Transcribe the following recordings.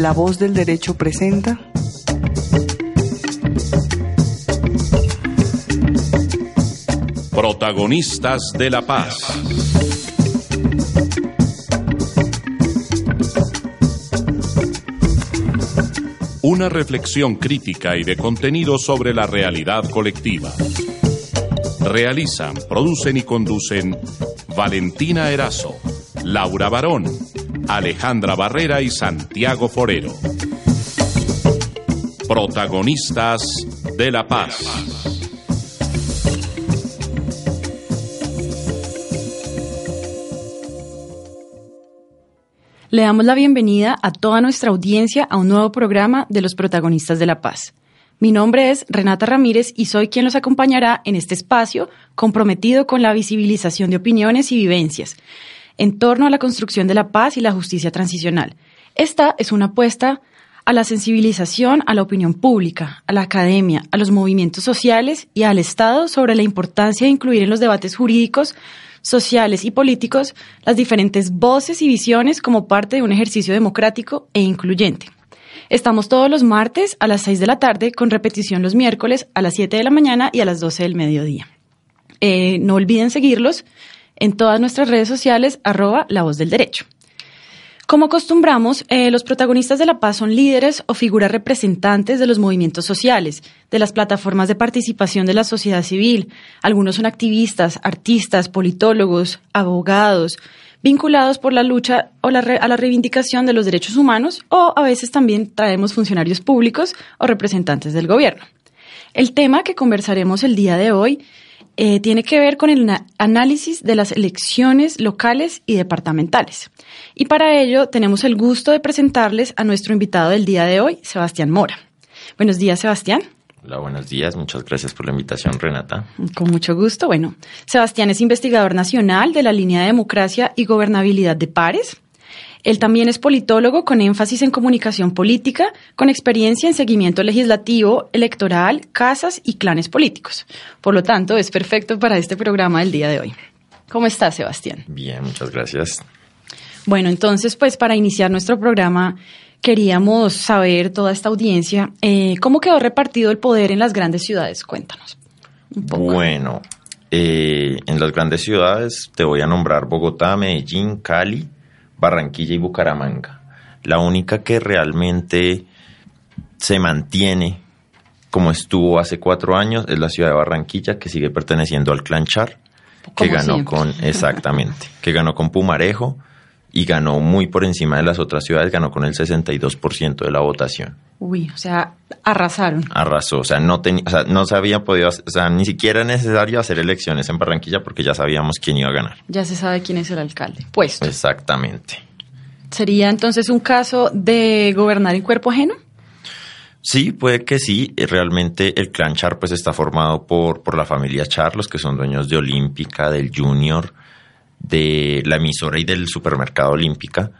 La Voz del Derecho presenta Protagonistas de la Paz. Una reflexión crítica y de contenido sobre la realidad colectiva. Realizan, producen y conducen Valentina Erazo, Laura Barón, Alejandra Barrera y Santiago Forero. Protagonistas de la paz. Le damos la bienvenida a toda nuestra audiencia a un nuevo programa de los protagonistas de la paz. Mi nombre es Renata Ramírez y soy quien los acompañará en este espacio comprometido con la visibilización de opiniones y vivencias en torno a la construcción de la paz y la justicia transicional. Esta es una apuesta a la sensibilización a la opinión pública, a la academia, a los movimientos sociales y al Estado sobre la importancia de incluir en los debates jurídicos, sociales y políticos las diferentes voces y visiones como parte de un ejercicio democrático e incluyente. Estamos todos los martes a las 6 de la tarde con repetición los miércoles a las 7 de la mañana y a las 12 del mediodía. Eh, no olviden seguirlos en todas nuestras redes sociales, arroba la voz del derecho. Como acostumbramos, eh, los protagonistas de la paz son líderes o figuras representantes de los movimientos sociales, de las plataformas de participación de la sociedad civil. Algunos son activistas, artistas, politólogos, abogados, vinculados por la lucha o la a la reivindicación de los derechos humanos o a veces también traemos funcionarios públicos o representantes del gobierno. El tema que conversaremos el día de hoy eh, tiene que ver con el análisis de las elecciones locales y departamentales. Y para ello tenemos el gusto de presentarles a nuestro invitado del día de hoy, Sebastián Mora. Buenos días, Sebastián. Hola, buenos días. Muchas gracias por la invitación, Renata. Con mucho gusto. Bueno, Sebastián es investigador nacional de la línea de democracia y gobernabilidad de Pares. Él también es politólogo con énfasis en comunicación política, con experiencia en seguimiento legislativo, electoral, casas y clanes políticos. Por lo tanto, es perfecto para este programa del día de hoy. ¿Cómo estás, Sebastián? Bien, muchas gracias. Bueno, entonces, pues para iniciar nuestro programa, queríamos saber, toda esta audiencia, eh, cómo quedó repartido el poder en las grandes ciudades. Cuéntanos. Bueno, eh, en las grandes ciudades te voy a nombrar Bogotá, Medellín, Cali, Barranquilla y Bucaramanga. La única que realmente se mantiene como estuvo hace cuatro años es la ciudad de Barranquilla, que sigue perteneciendo al clan Char, que ganó con, exactamente, que ganó con Pumarejo y ganó muy por encima de las otras ciudades, ganó con el 62% de la votación. Uy, o sea, arrasaron. Arrasó, o sea, no tenía, o sea, no se había podido, o sea, ni siquiera necesario hacer elecciones en Barranquilla porque ya sabíamos quién iba a ganar. Ya se sabe quién es el alcalde. Puesto. Exactamente. ¿Sería entonces un caso de gobernar en cuerpo ajeno? Sí, puede que sí. Realmente el clan Char pues está formado por, por la familia Char, los que son dueños de Olímpica, del Junior, de la emisora y del supermercado Olímpica.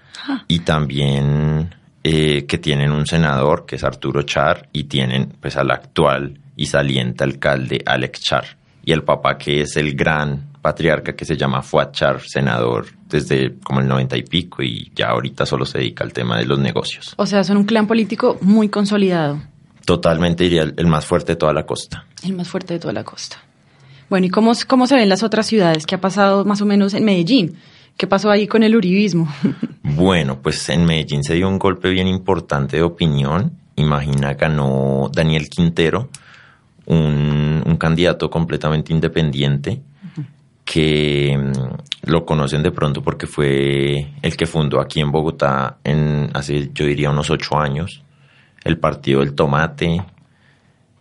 Y también eh, que tienen un senador que es Arturo Char y tienen pues al actual y saliente alcalde Alex Char y el papá que es el gran patriarca que se llama Fuad Char, senador desde como el noventa y pico y ya ahorita solo se dedica al tema de los negocios. O sea, son un clan político muy consolidado. Totalmente diría el, más fuerte de toda la costa. El más fuerte de toda la costa. Bueno, ¿y cómo, cómo se ven las otras ciudades? ¿Qué ha pasado más o menos en Medellín? ¿Qué pasó ahí con el uribismo? bueno, pues en Medellín se dio un golpe bien importante de opinión. Imagina, ganó Daniel Quintero, un, candidato completamente independiente que mm, lo conocen de pronto porque fue el que fundó aquí en Bogotá en hace, yo diría, unos ocho años, el Partido del Tomate.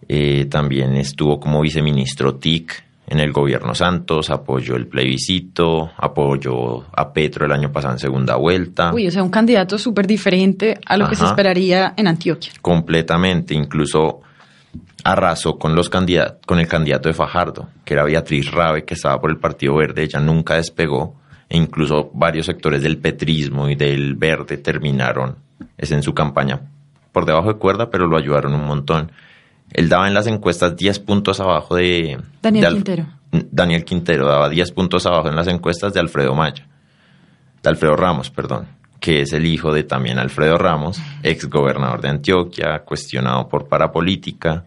Eh, también estuvo como viceministro TIC en el gobierno Santos, apoyó el plebiscito, apoyó a Petro el año pasado en segunda vuelta. Uy, o sea, un candidato súper diferente a lo que se esperaría en Antioquia. Completamente, incluso arrasó con los con el candidato de Fajardo, que era Beatriz Rabe, que estaba por el Partido Verde, ella nunca despegó, e incluso varios sectores del petrismo y del verde terminaron es en su campaña por debajo de cuerda, pero lo ayudaron un montón. Él daba en las encuestas 10 puntos abajo de... Daniel Quintero. Daniel Quintero daba 10 puntos abajo en las encuestas de Alfredo Maya. De Alfredo Ramos, perdón que es el hijo de también Alfredo Ramos, ex gobernador de Antioquia, cuestionado por parapolítica.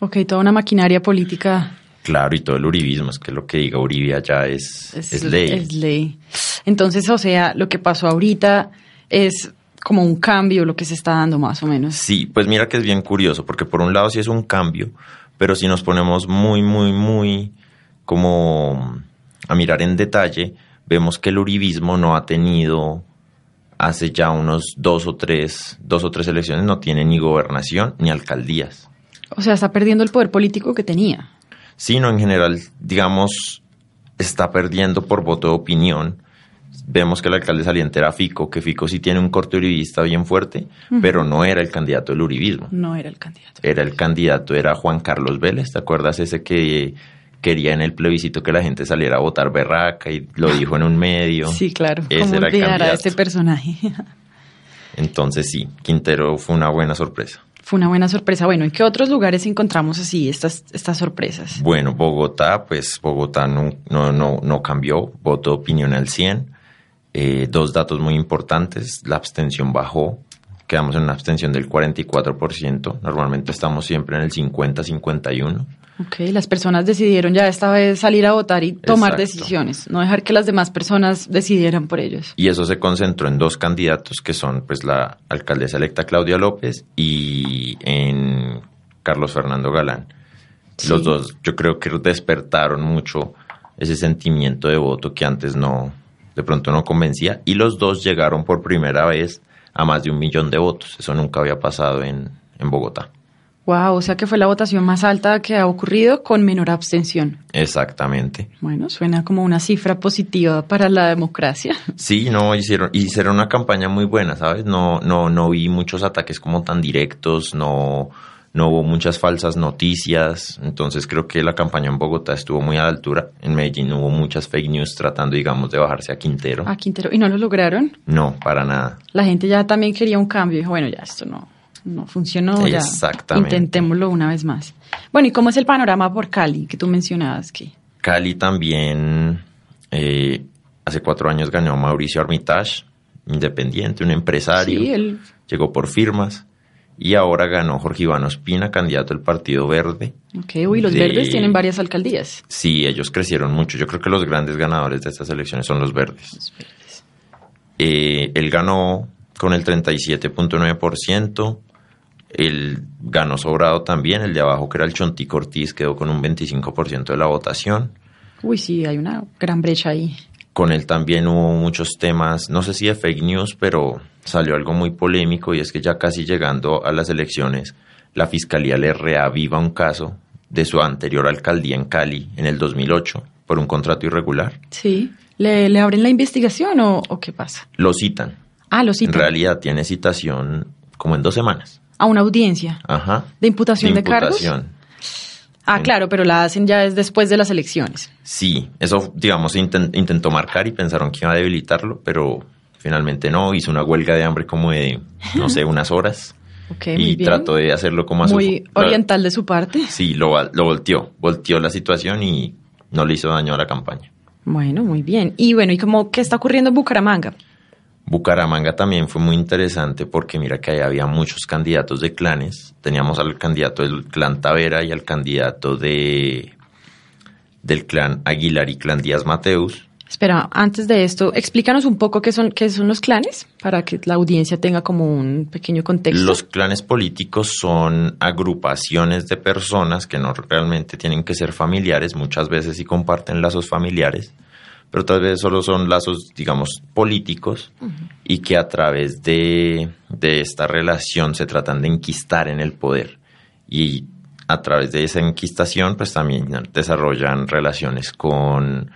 Ok, toda una maquinaria política. Claro, y todo el uribismo, es que lo que diga Uribe allá es, es, ley. Es ley. Entonces, o sea, lo que pasó ahorita es como un cambio lo que se está dando más o menos. Sí, pues mira que es bien curioso, porque por un lado sí es un cambio, pero si nos ponemos muy, muy, muy como a mirar en detalle, vemos que el uribismo no ha tenido hace ya unos dos o tres, dos o tres elecciones no tiene ni gobernación ni alcaldías. O sea, está perdiendo el poder político que tenía. Sí, no, en general, digamos, está perdiendo por voto de opinión. Vemos que el alcalde saliente era Fico, que Fico sí tiene un corte uribista bien fuerte, pero no era el candidato del uribismo. No era el candidato. Era el candidato, era Juan Carlos Vélez, ¿te acuerdas ese que quería en el plebiscito que la gente saliera a votar berraca y lo dijo en un medio. Sí, claro. Ese era el a este personaje? Entonces sí, Quintero fue una buena sorpresa. Fue una buena sorpresa. Bueno, ¿en qué otros lugares encontramos así estas, estas sorpresas? Bueno, Bogotá, pues Bogotá no, no, no, no cambió, voto opinión al 100. Eh, dos datos muy importantes, la abstención bajó, quedamos en una abstención del 44%, normalmente estamos siempre en el 50-51%. Ok, las personas decidieron ya esta vez salir a votar y tomar decisiones, no dejar que las demás personas decidieran por ellos. Y eso se concentró en dos candidatos que son pues la alcaldesa electa Claudia López y en Carlos Fernando Galán. Los dos yo creo que despertaron mucho ese sentimiento de voto que antes no, de pronto no convencía y los dos llegaron por primera vez a más de un millón de votos. Eso nunca había pasado en, en Bogotá. Wow, o sea que fue la votación más alta que ha ocurrido con menor abstención. Exactamente. Bueno, suena como una cifra positiva para la democracia. Sí, no, hicieron, hicieron una campaña muy buena, ¿sabes? No, no, no vi muchos ataques como tan directos, no, no hubo muchas falsas noticias, entonces creo que la campaña en Bogotá estuvo muy a la altura. En Medellín hubo muchas fake news tratando, digamos, de bajarse a Quintero. A Quintero, ¿y no lo lograron? No, para nada. La gente ya también quería un cambio, dijo, bueno, ya esto no, no funcionó, ya intentémoslo una vez más. Bueno, ¿y cómo es el panorama por Cali que tú mencionabas? Que... Cali también eh, hace cuatro años ganó Mauricio Armitage, independiente, un empresario, sí, él... llegó por firmas. Y ahora ganó Jorge Iván Ospina, candidato del Partido Verde. Ok, uy, los verdes tienen varias alcaldías. Sí, ellos crecieron mucho. Yo creo que los grandes ganadores de estas elecciones son los verdes. Los verdes. Eh, él ganó con el 37.9%. Él ganó sobrado también, el de abajo que era el Chonti Cortiz quedó con un 25% de la votación. Uy, sí, hay una gran brecha ahí. Con él también hubo muchos temas, no sé si de fake news, pero salió algo muy polémico y es que ya casi llegando a las elecciones, la fiscalía le reaviva un caso de su anterior alcaldía en Cali en el 2008 por un contrato irregular. Sí. ¿Le, le abren la investigación o, o qué pasa? Lo citan. Ah, lo citan. En realidad tiene citación como en dos semanas a una audiencia Ajá. de imputación de, cargos. Ah, claro, pero la hacen ya es después de las elecciones. Sí, eso, digamos, intentó marcar y pensaron que iba a debilitarlo, pero finalmente no. Hizo una huelga de hambre como de, no sé, unas horas. y trató de hacerlo como a Muy oriental de su parte. Sí, lo, lo volteó. Volteó la situación y no le hizo daño a la campaña. Bueno, muy bien. Y bueno, ¿y cómo qué está ocurriendo en Bucaramanga? Bucaramanga también fue muy interesante porque mira que ahí había muchos candidatos de clanes. Teníamos al candidato del clan Tavera y al candidato de del clan Aguilar y clan Díaz Mateus. Espera, antes de esto, explícanos un poco qué son, qué son los clanes para que la audiencia tenga como un pequeño contexto. Los clanes políticos son agrupaciones de personas que no realmente tienen que ser familiares, muchas veces sí comparten lazos familiares, pero tal vez solo son lazos, digamos, políticos y que a través de, esta relación se tratan de enquistar en el poder. Y a través de esa enquistación, pues también desarrollan relaciones con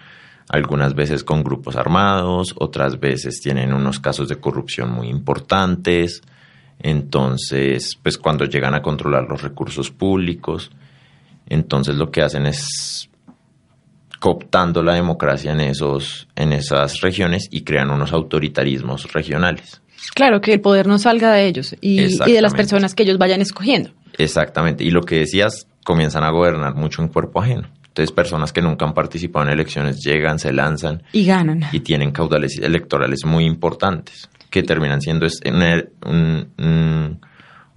algunas veces con grupos armados, otras veces tienen unos casos de corrupción muy importantes. Entonces, pues cuando llegan a controlar los recursos públicos, entonces lo que hacen es cooptando la democracia en, esos, en esas regiones y crean unos autoritarismos regionales. Claro, que el poder no salga de ellos y, y, de las personas que ellos vayan escogiendo. Exactamente, y lo que decías, comienzan a gobernar mucho en cuerpo ajeno. Entonces, personas que nunca han participado en elecciones llegan, se lanzan. Y ganan. Y tienen caudales electorales muy importantes. que terminan siendo una, un- un-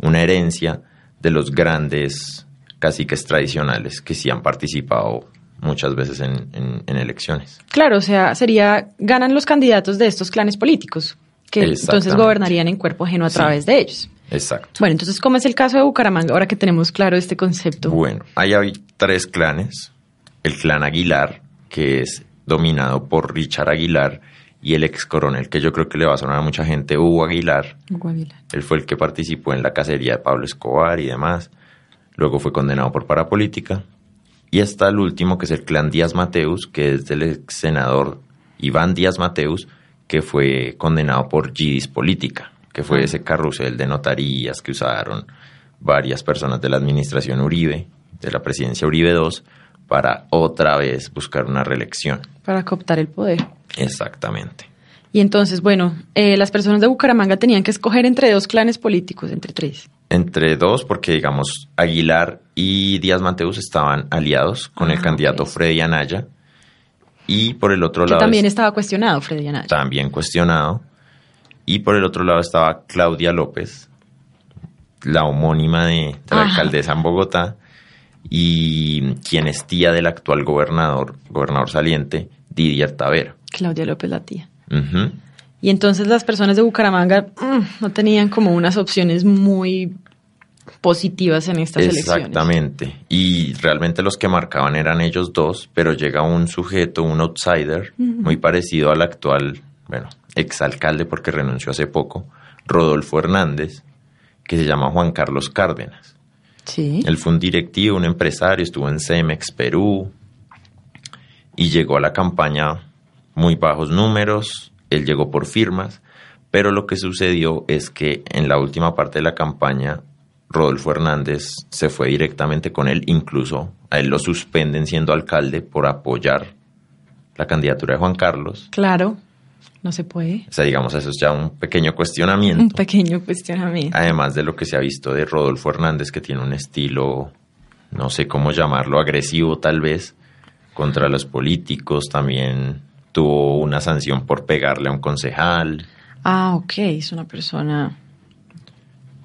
una herencia de los grandes caciques tradicionales que sí han participado muchas veces en, en- en elecciones. Claro, o sea, sería, ganan los candidatos de estos clanes políticos, que entonces gobernarían en cuerpo ajeno a Sí. través de ellos. Exacto. Bueno, entonces, ¿cómo es el caso de Bucaramanga ahora que tenemos claro este concepto? Bueno, ahí hay tres clanes. El clan Aguilar, que es dominado por Richard Aguilar, y el ex coronel, que yo creo que le va a sonar a mucha gente, Hugo Aguilar. Hugo Aguilar. Él fue el que participó en la cacería de Pablo Escobar y demás. Luego fue condenado por parapolítica. Y está el último, que es el clan Díaz Mateus, que es del ex senador Iván Díaz Mateus, que fue condenado por GIDIS Política, que fue ese carrusel de notarías que usaron varias personas de la administración Uribe, de la presidencia Uribe II, para otra vez buscar una reelección. Para cooptar el poder. Exactamente. Y entonces, bueno, eh, las personas de Bucaramanga tenían que escoger entre dos clanes políticos, entre tres. Entre dos, porque digamos, Aguilar y Díaz Mateus estaban aliados con el Ah, candidato ok. Freddy Anaya. Y por el otro Que lado también es- estaba cuestionado, Freddy Anaya. también cuestionado. Y por el otro lado estaba Claudia López, la homónima de, de la alcaldesa en Bogotá, y quien es tía del actual gobernador, gobernador saliente, Didier Tavera. Claudia López, la tía. Ujú. Y entonces las personas de Bucaramanga mm, no tenían como unas opciones muy positivas en estas elecciones. Exactamente. Y realmente los que marcaban eran ellos dos, pero llega un sujeto, un outsider, muy parecido al actual, bueno, exalcalde porque renunció hace poco, Rodolfo Hernández, que se llama Juan Carlos Cárdenas. Sí. Él fue un directivo, un empresario, estuvo en Cemex Perú y llegó a la campaña muy bajos números, él llegó por firmas, pero lo que sucedió es que en la última parte de la campaña Rodolfo Hernández se fue directamente con él, incluso a él lo suspenden siendo alcalde por apoyar la candidatura de Juan Carlos. Claro, no se puede. O sea, digamos, eso es ya un pequeño Un cuestionamiento. pequeño cuestionamiento. Además de lo que se ha visto de Rodolfo Hernández, que tiene un estilo, no sé cómo llamarlo, agresivo tal vez, contra los políticos. También tuvo una sanción por pegarle a un concejal. Ah, ok, es una persona.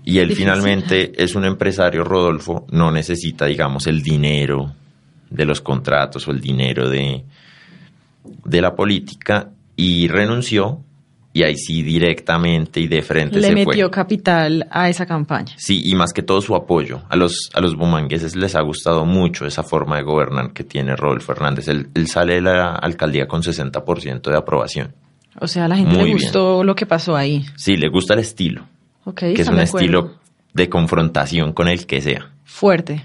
Y él Difícil. finalmente es un empresario, Rodolfo, no necesita, digamos, el dinero de los contratos o el dinero de, de la política y renunció y ahí sí directamente y de frente Le se metió fue. capital a esa campaña. Sí, y más que todo su apoyo. A los, a los bumangueses les ha gustado mucho esa forma de gobernar que tiene Rodolfo Hernández. Él, él sale de la alcaldía con 60% de aprobación. O sea, a la gente Muy le bien. gustó lo que pasó ahí. Sí, le gusta el estilo, que es un estilo de confrontación con el que sea. fuerte.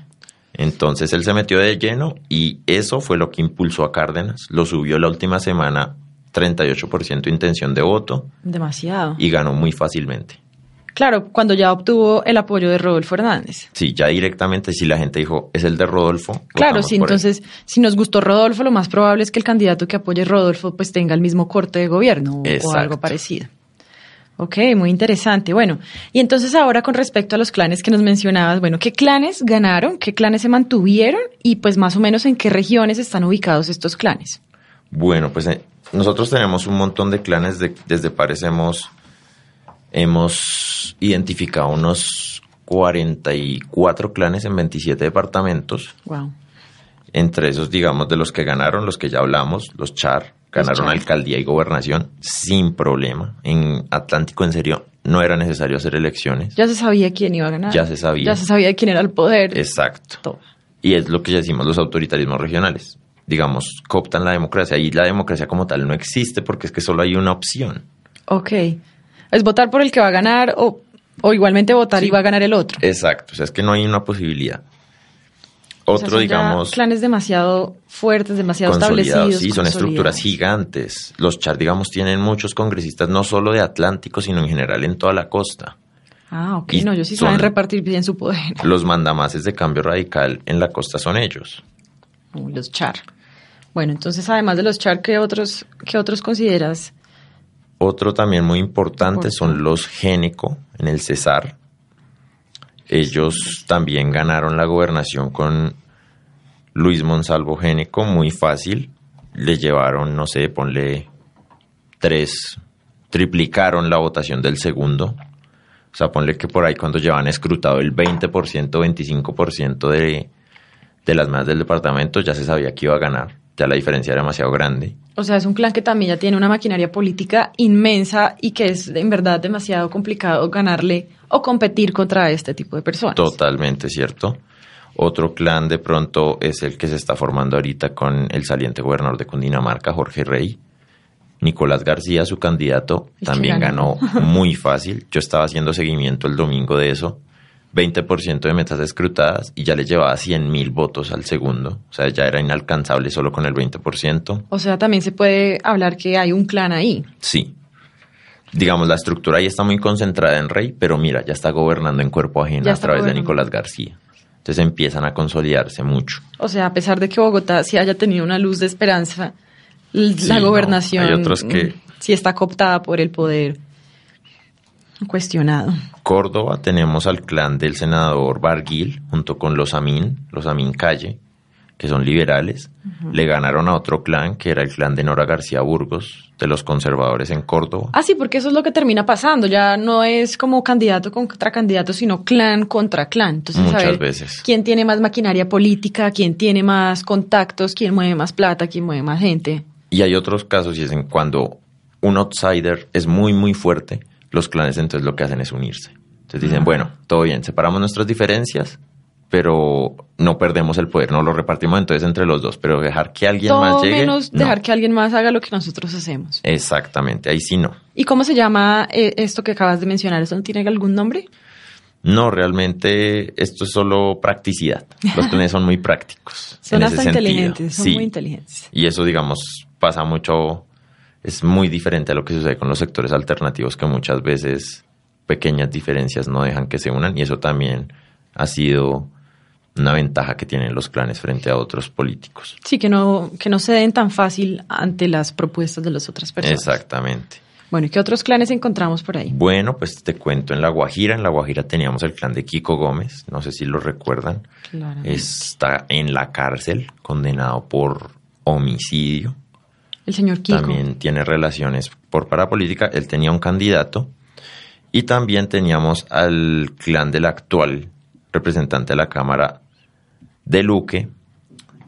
Entonces él se metió de lleno y eso fue lo que impulsó a Cárdenas. Lo subió la última semana 38% de intención de voto Demasiado. y ganó muy fácilmente. Claro, cuando ya obtuvo el apoyo de Rodolfo Hernández. Sí, ya directamente si la gente dijo, es el de Rodolfo. Claro, sí, por él". entonces, si nos gustó Rodolfo, lo más probable es que el candidato que apoye Rodolfo pues tenga el mismo corte de gobierno o- algo parecido. Ok, muy interesante. Bueno, y entonces ahora con respecto a los clanes que nos mencionabas, bueno, ¿qué clanes ganaron? ¿Qué clanes se mantuvieron? Y pues más o menos en qué regiones están ubicados estos clanes. Bueno, pues eh, nosotros tenemos un montón de clanes, de- desde Pares hemos, identificado unos 44 clanes en 27 departamentos. Wow. Entre esos, digamos, de los que ganaron, los que ya hablamos, los Char, ganaron Char. alcaldía y gobernación sin problema. En Atlántico, en serio, no era necesario hacer elecciones. Ya se sabía quién iba a ganar. Ya se sabía. Ya se sabía quién era el poder. Exacto. Todo. Y es lo que decimos los autoritarismos regionales. Digamos, cooptan la democracia y la democracia como tal no existe porque es que solo hay una opción. Ok. Es votar por el que va a ganar o, o igualmente votar Sí. y va a ganar el otro. Exacto, o sea, es que no hay una posibilidad. O sea, Otro, son ya digamos, clanes demasiado fuertes, demasiado establecidos. Sí, son estructuras gigantes. Los Char, digamos, tienen muchos congresistas, no solo de Atlántico, sino en general en toda la costa. Ah, ok. Y No, ellos sí saben repartir bien su poder. Los mandamases de cambio radical en la costa son ellos. Los char. Bueno, entonces además de los char, ¿qué otros, qué otros consideras? Otro también muy importante son los Géneco en el Cesar. Ellos también ganaron la gobernación con Luis Monsalvo Géneco, muy fácil. Le llevaron, no sé, ponle tres, triplicaron la votación del segundo. O sea, ponle que por ahí cuando llevan escrutado el 20%, 25% de, de las más del departamento, ya se sabía que iba a ganar. Ya la diferencia era demasiado grande. O sea, es un clan que también ya tiene una maquinaria política inmensa y que es en verdad demasiado complicado ganarle o competir contra este tipo de personas. Totalmente cierto. Otro clan de pronto es el que se está formando ahorita con el saliente gobernador de Cundinamarca, Jorge Rey. Nicolás García, su candidato, El también ganó. ganó muy fácil. Yo estaba haciendo seguimiento el domingo de eso. 20% de metas escrutadas y ya le llevaba 100 mil votos al segundo. O sea, ya era inalcanzable solo con el 20%. O sea, también se puede hablar que hay un clan ahí. Sí. Digamos, la estructura ahí está muy concentrada en Rey, pero mira, ya está gobernando en cuerpo ajeno a través de. Nicolás García. Entonces empiezan a consolidarse mucho. O sea, a pesar de que Bogotá sí haya tenido una luz de esperanza, Sí, la no, gobernación hay otros que- sí está cooptada por el poder cuestionado. Córdoba tenemos al clan del senador Barguil junto con los Amin, los Amin Calle, que son liberales. Le ganaron a otro clan que era el clan de Nora García Burgos, de los conservadores en Córdoba. Ah, sí, porque eso es lo que termina pasando. Ya no es como candidato contra candidato, sino clan contra clan. Entonces, Muchas veces. ¿Quién tiene más maquinaria política? ¿Quién tiene más contactos? ¿Quién mueve más plata? ¿Quién mueve más gente? Y hay otros casos y es en cuando un outsider es muy, muy fuerte, los clanes entonces lo que hacen es unirse. Entonces dicen, bueno, todo bien, separamos nuestras diferencias, pero no perdemos el poder, no lo repartimos entonces entre los dos, pero dejar que alguien Todo más llegue. menos no. dejar que alguien más haga lo que nosotros hacemos. Exactamente, ahí sí no. ¿Y cómo se llama eh, esto que acabas de mencionar? ¿Eso no tiene algún nombre? No, realmente esto es solo practicidad. Los planes son muy prácticos. Son hasta inteligentes, son Sí. muy inteligentes. Y eso, digamos, pasa mucho, es muy diferente a lo que sucede con los sectores alternativos, que muchas veces pequeñas diferencias no dejan que se unan, y eso también ha sido una ventaja que tienen los clanes frente a otros políticos. Sí, que no, que no se den tan fácil ante las propuestas de las otras personas. Exactamente. Bueno, ¿y qué otros clanes encontramos por ahí? Bueno, pues te cuento en La Guajira. En La Guajira teníamos el clan de Kiko Gómez, no sé si lo recuerdan. Claramente. Está en la cárcel, condenado por homicidio. El señor Kiko. también tiene relaciones por parapolítica. Él tenía un candidato y también teníamos al clan del actual representante de la Cámara de Luque,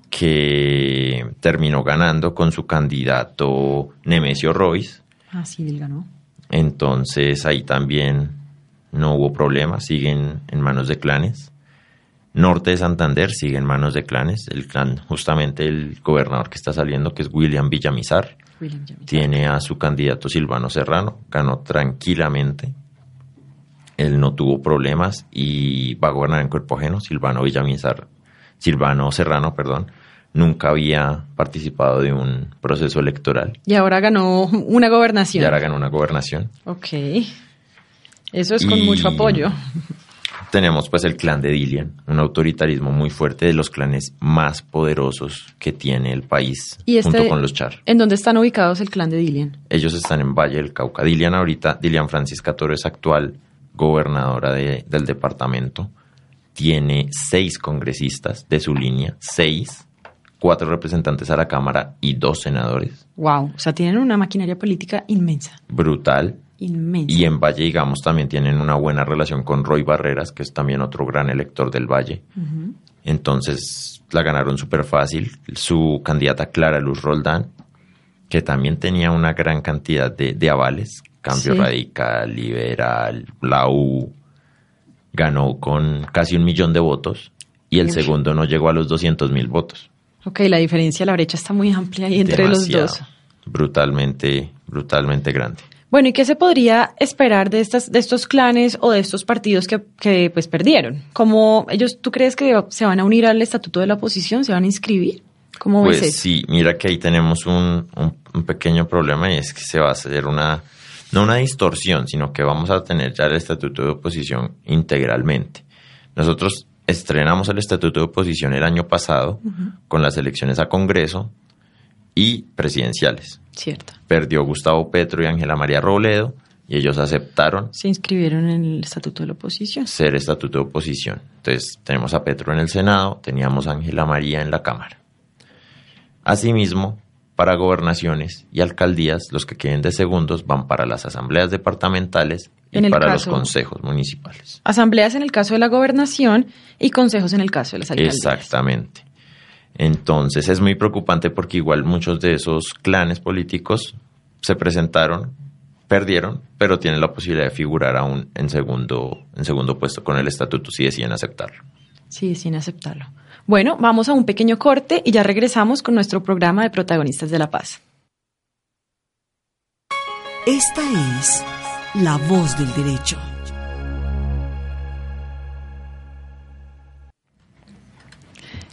que terminó ganando con su candidato Nemesio Royce. Ah, sí, él ganó. Entonces ahí también no hubo problema, siguen en manos de clanes. Norte de Santander sigue en manos de clanes. El clan, justamente el gobernador que está saliendo, que es William Villamizar, William tiene a su candidato Silvano Serrano, ganó tranquilamente. Él no tuvo problemas y va a gobernar en cuerpo ajeno. Silvano Villamizar, Silvano Serrano, perdón, nunca había participado de un proceso electoral Y ahora ganó una gobernación. y ahora ganó una gobernación. Ok. Eso es con Y- mucho apoyo. Tenemos pues el clan de Dilian, un autoritarismo muy fuerte de los clanes más poderosos que tiene el país, Y este- junto con los Char. ¿En dónde están ubicados el clan de Dilian? Ellos están en Valle del Cauca. Dilian ahorita, Dilian Francisca Toro es actual gobernadora de- del departamento. Tiene seis congresistas de su línea, seis, cuatro representantes a la Cámara y dos senadores. Wow. O sea, tienen una maquinaria política inmensa. Brutal. Y en Valle, digamos, también tienen una buena relación con Roy Barreras, que es también otro gran elector del Valle. Entonces la ganaron súper fácil. Su candidata Clara Luz Roldán, que también tenía una gran cantidad de, de avales, Cambio Sí. Radical, Liberal, la U, ganó con casi un millón de votos y el segundo no llegó a los 200 mil votos. Ok, la diferencia, la brecha está muy amplia ahí entre Demasiado. los dos. Brutalmente, brutalmente grande. Bueno, ¿y qué se podría esperar de estas, de estos clanes o de estos partidos que, que pues perdieron? ¿Cómo ellos, tú crees que se van a unir al estatuto de la oposición? ¿Se van a inscribir? ¿Cómo Pues ves eso? sí, mira que ahí tenemos un, un- un pequeño problema y es que se va a hacer una, no una distorsión, sino que vamos a tener ya el estatuto de oposición integralmente. Nosotros estrenamos el estatuto de oposición el año pasado con las elecciones a Congreso y presidenciales. Cierto. Perdió Gustavo Petro y Ángela María Robledo y ellos aceptaron Se inscribieron en el estatuto de la oposición. ser estatuto de oposición. Entonces, tenemos a Petro en el Senado, teníamos a Ángela María en la Cámara. Asimismo, para gobernaciones y alcaldías, los que queden de segundos van para las asambleas departamentales y En el para caso- los consejos municipales. Asambleas en el caso de la gobernación y consejos en el caso de las alcaldías. Exactamente. Entonces es muy preocupante porque igual muchos de esos clanes políticos se presentaron, perdieron, pero tienen la posibilidad de figurar aún en segundo, en segundo puesto con el estatuto si deciden aceptarlo. Sí, sin aceptarlo. Bueno, vamos a un pequeño corte y ya regresamos con nuestro programa de protagonistas de la paz. Esta es la voz del derecho.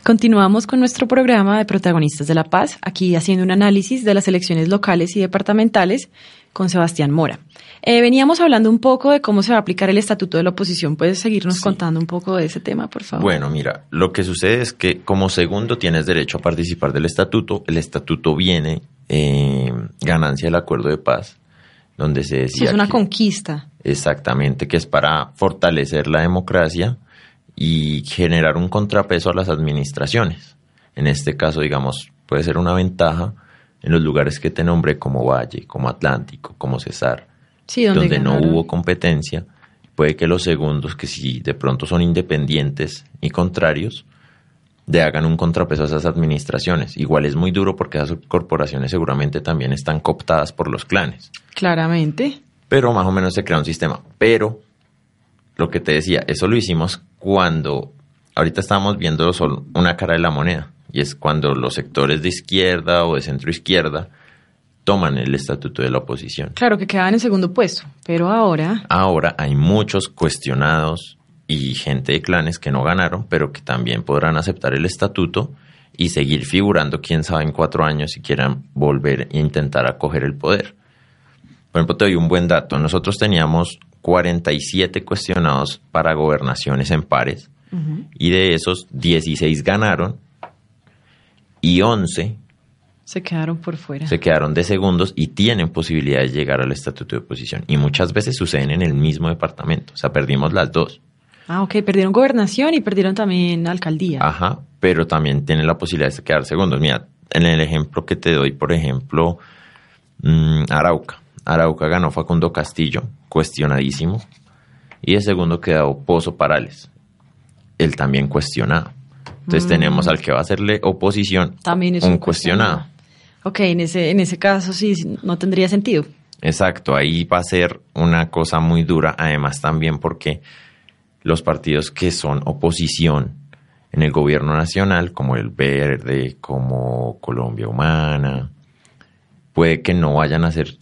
Continuamos con nuestro programa de protagonistas de la paz, aquí haciendo un análisis de las elecciones locales y departamentales con Sebastián Mora. Eh, veníamos hablando un poco de cómo se va a aplicar el estatuto de la oposición. ¿Puedes seguirnos Sí. contando un poco de ese tema, por favor? Bueno, mira, lo que sucede es que como segundo tienes derecho a participar del estatuto. El estatuto viene eh, ganancia del acuerdo de paz, donde se Sí, decía es una que- conquista. Exactamente, que es para fortalecer la democracia y generar un contrapeso a las administraciones. En este caso, digamos, puede ser una ventaja en los lugares que te nombré como Valle, como Atlántico, como Cesar, Sí, donde, donde, no hubo competencia. Puede que los segundos, que si de pronto son independientes y contrarios, le hagan un contrapeso a esas administraciones. Igual es muy duro porque esas corporaciones seguramente también están cooptadas por los clanes Claramente. pero más o menos se crea un sistema. Pero lo que te decía, eso lo hicimos cuando ahorita estamos viendo solo una cara de la moneda y es cuando los sectores de izquierda o de centro izquierda toman el estatuto de la oposición. Claro que quedaban en segundo puesto, pero ahora Ahora hay muchos cuestionados y gente de clanes que no ganaron, pero que también podrán aceptar el estatuto y seguir figurando, quién sabe, en cuatro años si quieran volver e intentar acoger el poder. Por ejemplo, te doy un buen dato. Nosotros teníamos 47 cuestionados para gobernaciones en pares y de esos 16 ganaron y 11 se quedaron por fuera. se quedaron de segundos y tienen posibilidad de llegar al estatuto de oposición. Y muchas veces suceden en el mismo departamento. O sea, perdimos las dos. Ah, ok, perdieron gobernación y perdieron también alcaldía. Ajá, pero también tienen la posibilidad de quedar segundos. Mira, en el ejemplo que te doy, por ejemplo, mm, Arauca. Arauca ganó Facundo Castillo, cuestionadísimo. Y de segundo quedó Pozo Parales. Él también cuestionado. Entonces tenemos al que va a hacerle oposición También es un un cuestionado. cuestionado. Ok, en ese, en ese caso sí no tendría sentido. Exacto, ahí va a ser una cosa muy dura, además también porque los partidos que son oposición en el gobierno nacional, como el Verde, como Colombia Humana, puede que no vayan a ser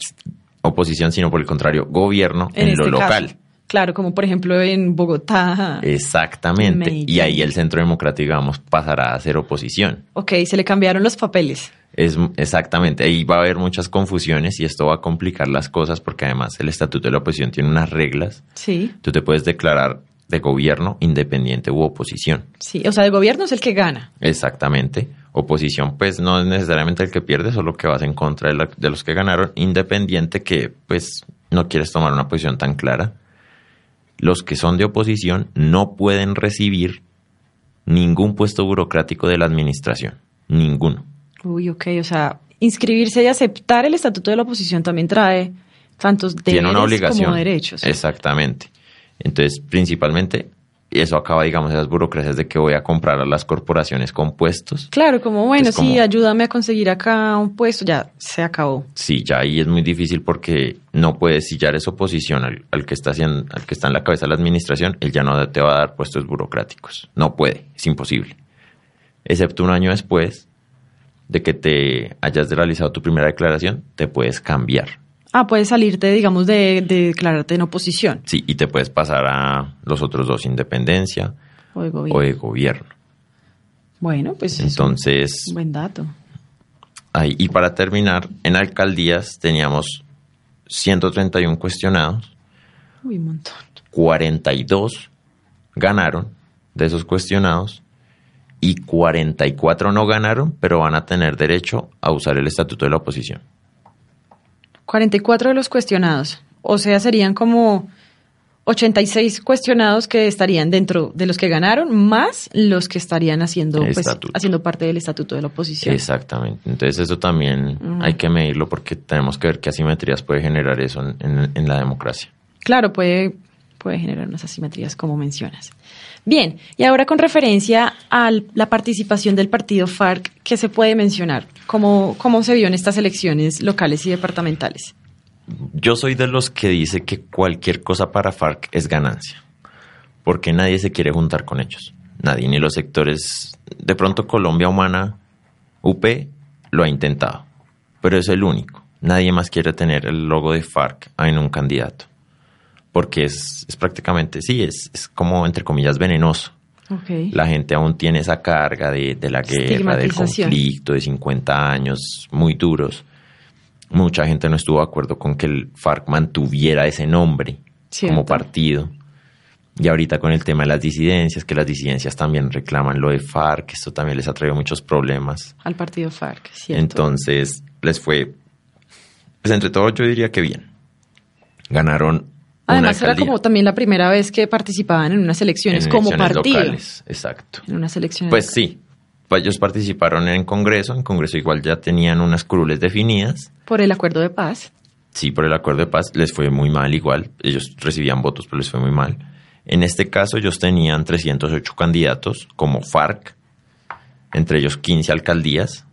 oposición, sino por el contrario, gobierno en, En, lo este local. caso. Claro, como por ejemplo en Bogotá. Exactamente. Y ahí el centro democrático, digamos, pasará a ser oposición. Ok, se le cambiaron los papeles. Es exactamente, ahí va a haber muchas confusiones y esto va a complicar las cosas porque además el estatuto de la oposición tiene unas reglas Sí, Tú te puedes declarar de gobierno independiente u oposición. sí. O sea, el gobierno es el que gana. Exactamente. Oposición, pues no es necesariamente el que pierde, solo que vas en contra de, la- de los que ganaron. Independiente, que pues no quieres tomar una posición tan clara. Los que son de oposición no pueden recibir ningún puesto burocrático de la administración. Ninguno. Uy, ok. O sea, inscribirse y aceptar el estatuto de la oposición también trae tantos deberes Tiene una obligación. como derechos. Exactamente. Entonces, principalmente, eso acaba, digamos, esas burocracias de que voy a comprar a las corporaciones con puestos. Claro, como bueno, sí, como- ayúdame a conseguir acá un puesto, ya se acabó. Sí, ya ahí es muy difícil porque no puedes, si ya eres oposición al, al que está haciendo, al que está en la cabeza de la administración, él ya no te va a dar puestos burocráticos. No puede, es imposible. Excepto un año después de que te hayas realizado tu primera declaración, te puedes cambiar. Ah, puedes salirte, digamos, de, de declararte en oposición Sí, y te puedes pasar a los otros dos, independencia o de gobierno. o de gobierno. Bueno, pues es Entonces, un buen dato. ahí, y para terminar, en alcaldías teníamos 131 cuestionados, Uy, un montón. 42 ganaron de esos cuestionados y 44 no ganaron, pero van a tener derecho a usar el estatuto de la oposición. 44 de los cuestionados. O sea, serían como 86 cuestionados que estarían dentro de los que ganaron, más los que estarían haciendo, pues, haciendo parte del estatuto de la oposición. Exactamente. Entonces eso también hay que medirlo porque tenemos que ver qué asimetrías puede generar eso en, en- en la democracia. Claro, puede, puede generar unas asimetrías como mencionas. Bien, y ahora con referencia a la participación del partido FARC, ¿qué se puede mencionar? ¿Cómo, ¿Cómo se vio en estas elecciones locales y departamentales? Yo soy de los que dice que cualquier cosa para FARC es ganancia, porque nadie se quiere juntar con ellos. Nadie, ni los sectores. De pronto Colombia Humana, UP, lo ha intentado, pero es el único. Nadie más quiere tener el logo de FARC en un candidato, porque es, es prácticamente, sí, es, es como, entre comillas, venenoso. La gente aún tiene esa carga de, de la guerra, del conflicto, de 50 años muy duros. Mucha gente no estuvo de acuerdo con que el FARC mantuviera ese nombre Cierto. como partido. Y ahorita con el tema de las disidencias, que las disidencias también reclaman lo de FARC, esto también les ha traído muchos problemas. Al partido FARC, ¿cierto? Entonces, les fue, pues entre todo yo diría que bien. Ganaron. Además, era como también la primera vez que participaban en unas elecciones en como elecciones partido. locales, exacto. En unas elecciones. Pues sí, ellos participaron en Congreso, en Congreso igual ya tenían unas curules definidas, Por el acuerdo de paz. sí, por el acuerdo de paz les fue muy mal igual, ellos recibían votos pero les fue muy mal. En este caso ellos tenían 308 candidatos como FARC, entre ellos 15 alcaldías,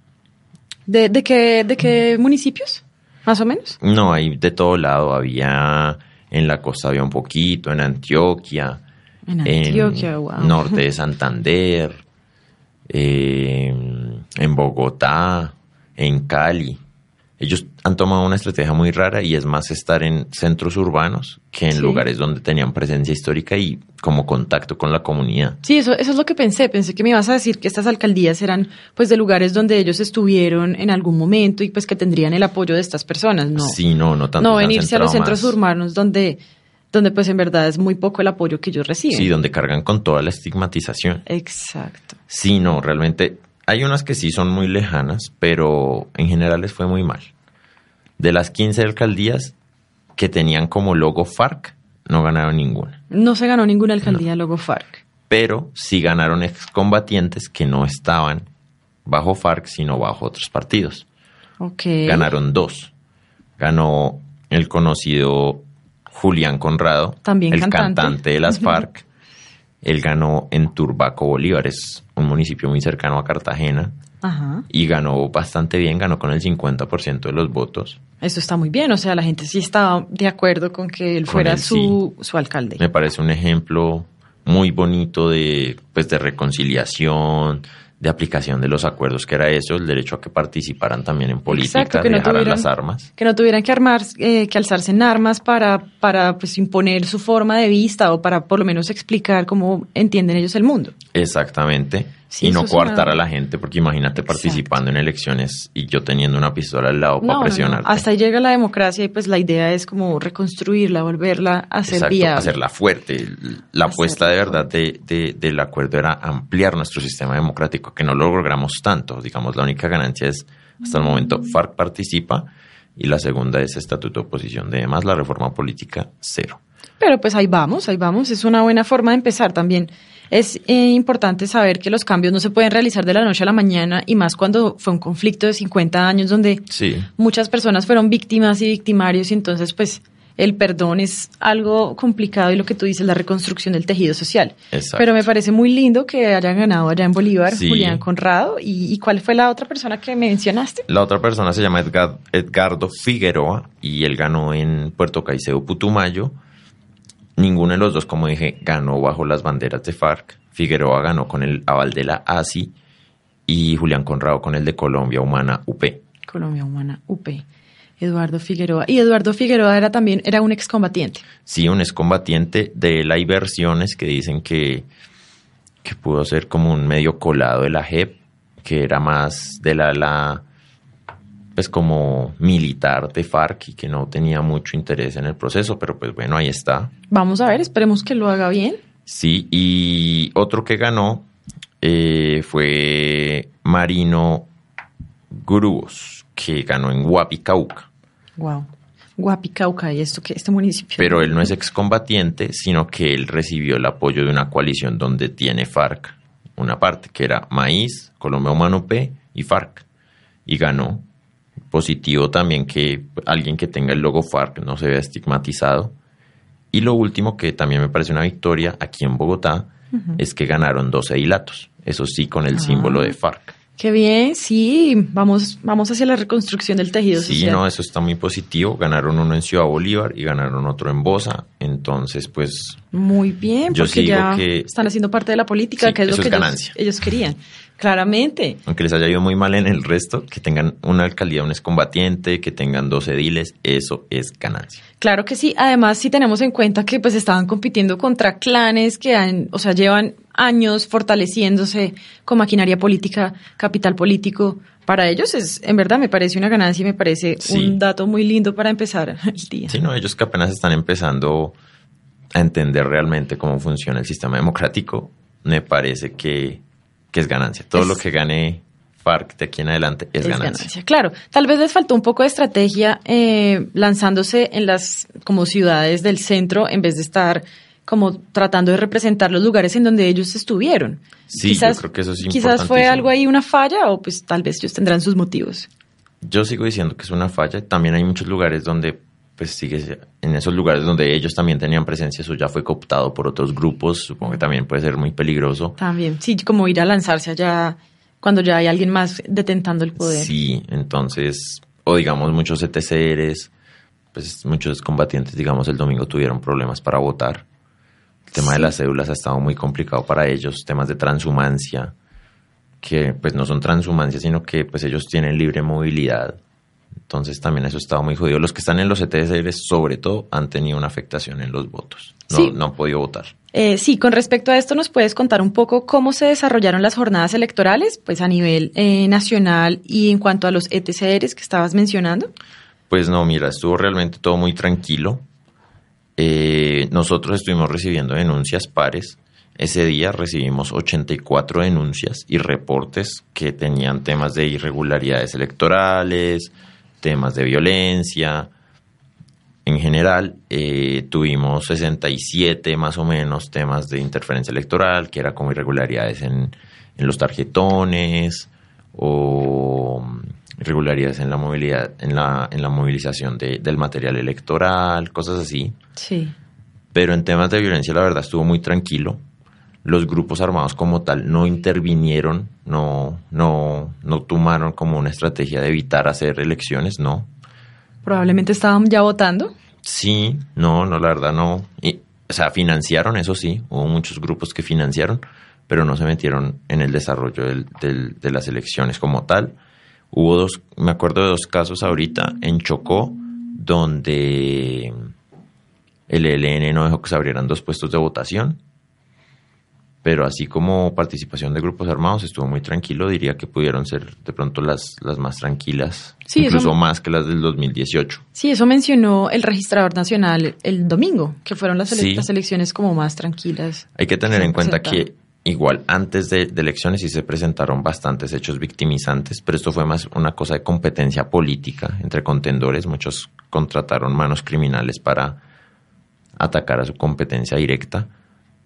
¿De, de, qué, ¿De qué municipios? Más o menos. no, hay de todo lado, había en la costa había un poquito, en Antioquia, En Antioquia, wow. norte de Santander, eh, en Bogotá, en Cali. Ellos han tomado una estrategia muy rara y es más estar en centros urbanos que en Sí. lugares donde tenían presencia histórica y como contacto con la comunidad. Sí, eso, eso es lo que pensé. Pensé que me ibas a decir que estas alcaldías eran pues de lugares donde ellos estuvieron en algún momento y pues que tendrían el apoyo de estas personas. No, Sí, no, no tanto. no venirse a los centros más- urbanos donde, donde pues en verdad es muy poco el apoyo que ellos reciben. Sí, donde cargan con toda la estigmatización. Exacto. Sí, no, realmente hay unas que sí son muy lejanas, pero en general les fue muy mal. De las 15 alcaldías que tenían como logo FARC, no ganaron ninguna. No se ganó ninguna alcaldía luego FARC. Pero sí ganaron excombatientes que no estaban bajo FARC, sino bajo otros partidos. Ok. Ganaron dos. Ganó el conocido Julián Conrado, También el cantante. cantante de las FARC. Él ganó en Turbaco, Bolívar, es un municipio muy cercano a Cartagena. Ajá. y ganó bastante bien, ganó con el 50% de los votos. Eso está muy bien. O sea, la gente sí estaba de acuerdo con que él fuera él, su, su alcalde. Me parece un ejemplo muy bonito de, pues, de reconciliación, de aplicación de los acuerdos, que era eso, el derecho a que participaran también en política, Exacto, que no dejaran tuvieran- las armas. que no tuvieran que armar, eh, que alzarse en armas para, para pues, imponer su forma de vista o para por lo menos explicar cómo entienden ellos el mundo. Exactamente. Sí, y no coartar una- a la gente, porque imagínate participando en elecciones y yo teniendo una pistola al lado No, para no, no. presionarte. Hasta ahí llega la democracia y pues la idea es como reconstruirla, volverla a ser Exacto, viable. hacerla fuerte. La apuesta de verdad de, de- del acuerdo era ampliar nuestro sistema democrático, que no lo logramos tanto. Digamos, la única ganancia es, hasta el momento, FARC participa y la segunda es estatuto de oposición. De demás, la reforma política, cero. Pero pues ahí vamos, ahí vamos. Es una buena forma de empezar también. Es eh, importante saber que los cambios no se pueden realizar de la noche a la mañana y más cuando fue un conflicto de 50 años donde Sí. muchas personas fueron víctimas y victimarios y entonces pues el perdón es algo complicado y lo que tú dices, la reconstrucción del tejido social. Exacto. Pero me parece muy lindo que hayan ganado allá en Bolívar Sí. Julián Conrado. ¿Y, ¿Y cuál fue la otra persona que mencionaste? La otra persona se llama Edgar- Edgardo Figueroa y él ganó en Puerto Caicedo, Putumayo. Ninguno de los dos, como dije, ganó bajo las banderas de FARC. Figueroa ganó con el aval de la ASI y Julián Conrado con el de Colombia Humana UP. Colombia Humana, UP. Eduardo Figueroa. Y Eduardo Figueroa era también, era un excombatiente. Sí, un excombatiente. De él hay versiones que dicen que, que pudo ser como un medio colado de la JEP, que era más de la, la pues como militar de FARC y que no tenía mucho interés en el proceso, pero pues bueno, ahí está. Vamos a ver, esperemos que lo haga bien. Sí, y otro que ganó eh, fue Marino Grúos, que ganó en Huapicauca. Wow. Guapicauca y esto que este municipio. Pero él no es excombatiente, sino que él recibió el apoyo de una coalición donde tiene FARC, una parte que era Maíz, Colombia Humano P y FARC. Y ganó. Positivo también que alguien que tenga el logo FARC no se vea estigmatizado. Y lo último, que también me parece una victoria aquí en Bogotá, es que ganaron 12 dilatos. Eso sí, con el Ah. símbolo de FARC. Qué bien, sí, vamos, vamos hacia la reconstrucción del tejido Sí, social. no, eso está muy positivo. Ganaron uno en Ciudad Bolívar y ganaron otro en Bosa. Entonces, pues, Muy bien, Yo porque sí ya que- están haciendo parte de la política, Sí, que es lo que es ellos, ellos querían. Claramente. aunque les haya ido muy mal en el resto, que tengan una alcaldía, un excombatiente, que tengan dos ediles, eso es ganancia. Claro que sí. Además, si tenemos en cuenta que pues estaban compitiendo contra clanes que han, o sea, llevan años fortaleciéndose con maquinaria política, capital político. Para ellos es, en verdad, me parece una ganancia y me parece Sí. un dato muy lindo para empezar el día. Sí, no, ellos que apenas están empezando a entender realmente cómo funciona el sistema democrático, me parece que, que es ganancia. Todo Es- lo que gane FARC de aquí en adelante es, ganancia. Claro, tal vez les faltó un poco de estrategia eh, lanzándose en las como ciudades del centro en vez de estar como tratando de representar los lugares en donde ellos estuvieron. Sí, yo creo que eso es Quizás fue algo ahí una falla o pues tal vez ellos tendrán sus motivos. Yo sigo diciendo que es una falla. También hay muchos lugares donde, pues sigue, en esos lugares donde ellos también tenían presencia, eso ya fue cooptado por otros grupos. Supongo que también puede ser muy peligroso. También, sí, como ir a lanzarse allá cuando ya hay alguien más detentando el poder. Sí, entonces, o digamos muchos ETCRs, pues muchos combatientes, digamos, el domingo tuvieron problemas para votar. El tema de las cédulas ha estado muy complicado para ellos, temas de transhumancia, que pues no son transhumancia, sino que pues ellos tienen libre movilidad. Entonces también eso ha estado muy jodido. Los que están en los ETCRs, sobre todo, han tenido una afectación en los votos. No, Sí. no han podido votar. Eh, sí, con respecto a esto, ¿nos puedes contar un poco cómo se desarrollaron las jornadas electorales, pues a nivel eh, nacional y en cuanto a los ETCRs que estabas mencionando? Pues no, mira, estuvo realmente todo muy tranquilo. Eh, nosotros estuvimos recibiendo denuncias pares. Ese día recibimos 84 denuncias y reportes que tenían temas de irregularidades electorales, temas de violencia. En general, eh, tuvimos 67 más o menos temas de interferencia electoral, que era como irregularidades en, en los tarjetones o mm, irregularidades en la movilidad, en la, en la movilización de- del material electoral, cosas así. Sí. Pero en temas de violencia, la verdad, estuvo muy tranquilo. Los grupos armados como tal no intervinieron, no, no, no tomaron como una estrategia de evitar hacer elecciones, no. Probablemente estaban ya votando. Sí, no, no, la verdad no. Y, o sea, financiaron, eso sí, hubo muchos grupos que financiaron, pero no se metieron en el desarrollo del- del- de las elecciones como tal. Hubo dos, me acuerdo de dos casos ahorita en Chocó, donde el ELN no dejó que se abrieran dos puestos de votación. Pero así como participación de grupos armados estuvo muy tranquilo, diría que pudieron ser de pronto las, las más tranquilas, Sí, eso- incluso más que las del 2018. Sí, eso mencionó el registrador nacional el domingo, que fueron las, ele- Sí. las elecciones como más tranquilas. Hay que tener en cuenta que igual antes de, de elecciones sí se presentaron bastantes hechos victimizantes, pero esto fue más una cosa de competencia política entre contendores. Muchos contrataron manos criminales para atacar a su competencia directa,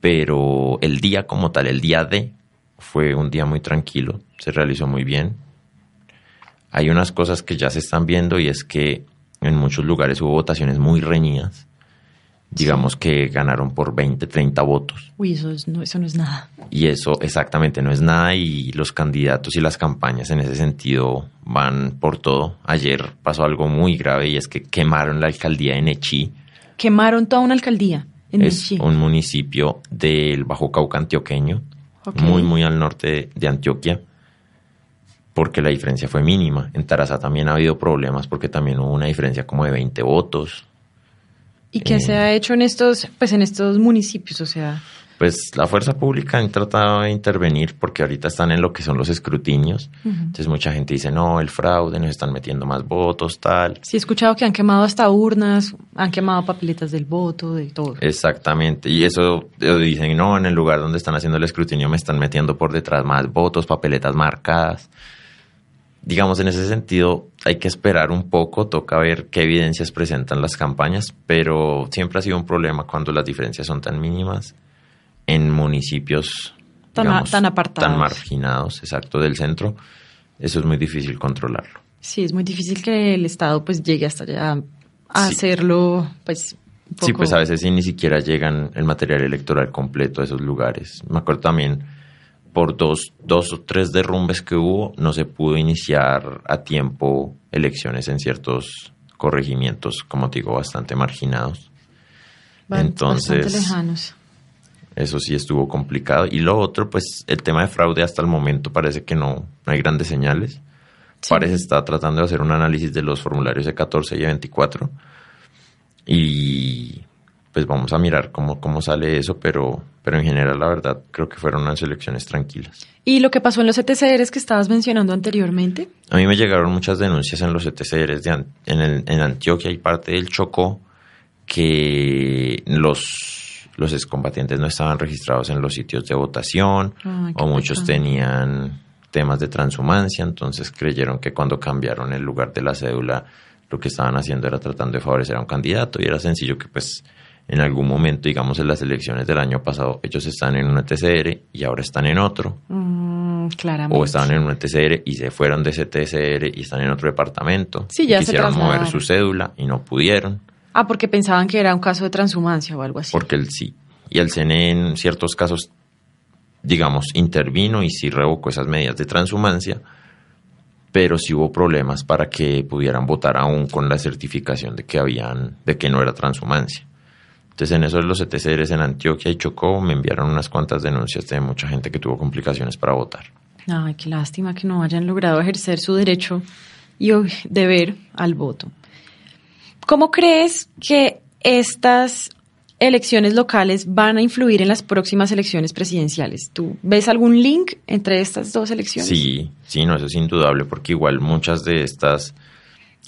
pero el día como tal, el día de, fue un día muy tranquilo, se realizó muy bien. Hay unas cosas que ya se están viendo y es que en muchos lugares hubo votaciones muy reñidas. Digamos que ganaron por 20, 30 votos. Uy, eso, es- no, eso no es nada. Y eso exactamente no es nada y los candidatos y las campañas en ese sentido van por todo. Ayer pasó algo muy grave y es que quemaron la alcaldía de Nechí. Quemaron toda una alcaldía es un municipio del Bajo Cauca antioqueño, muy muy al norte de, de Antioquia, porque la diferencia fue mínima. En Tarazá también ha habido problemas porque también hubo una diferencia como de 20 votos. ¿Y qué eh, se ha hecho en estos, pues en estos municipios? O sea, Pues la fuerza pública han tratado de intervenir porque ahorita están en lo que son los escrutinios. Entonces mucha gente dice, no, el fraude, nos están metiendo más votos, tal. sí he escuchado que han quemado hasta urnas, han quemado papeletas del voto, de todo. Exactamente. Y eso eh, dicen, no, en el lugar donde están haciendo el escrutinio me están metiendo por detrás más votos, papeletas marcadas. digamos, en ese sentido hay que esperar un poco, toca ver qué evidencias presentan las campañas, pero siempre ha sido un problema cuando las diferencias son tan mínimas en municipios Tan a- digamos, tan apartados. tan marginados, exacto, del centro. Eso es muy difícil controlarlo. Sí, es muy difícil que el Estado pues llegue hasta allá a Sí. hacerlo, pues, poco... Sí, pues a veces sí ni siquiera llegan el material electoral completo a esos lugares. Me acuerdo también por dos, dos o tres derrumbes que hubo, no se pudo iniciar a tiempo elecciones en ciertos corregimientos, como te digo, bastante marginados. Entonces- Bastante lejanos. Eso sí estuvo complicado. Y lo otro, pues el tema de fraude hasta el momento parece que no, no hay grandes señales. Sí. Parece está tratando de hacer un análisis de los formularios de 14 y de 24. Y pues vamos a mirar cómo, cómo sale eso, pero, pero en general la verdad creo que fueron unas elecciones tranquilas. Y lo que pasó en los ETCRs que estabas mencionando anteriormente, A mí me llegaron muchas denuncias en los ETCRs de en, el- en Antioquia y parte del Chocó que los, los excombatientes no estaban registrados en los sitios de votación o muchos tenían temas de transhumancia, entonces creyeron que cuando cambiaron el lugar de la cédula lo que estaban haciendo era tratando de favorecer a un candidato y era sencillo que pues en algún momento, digamos en las elecciones del año pasado, ellos están en un ETCR y ahora están en otro mm, claramente. o estaban en un ETCR y se fueron de ese ETCR y están en otro departamento. Sí, ya y se quisieron mover su cédula y no pudieron, Ah, porque pensaban que era un caso de transhumancia o algo así. porque el sí. Y el CNE en ciertos casos, digamos, intervino y sí revocó esas medidas de transhumancia, pero sí hubo problemas para que pudieran votar aún con la certificación de que habían, de que no era transhumancia. Entonces en eso de los ETCRs en Antioquia y Chocó me enviaron unas cuantas denuncias de mucha gente que tuvo complicaciones para votar. Ay, qué lástima que no hayan logrado ejercer su derecho y deber al voto. ¿Cómo crees que estas elecciones locales van a influir en las próximas elecciones presidenciales? ¿Tú ves algún link entre estas dos elecciones? Sí, sí, no, eso es indudable, porque igual muchas de estas,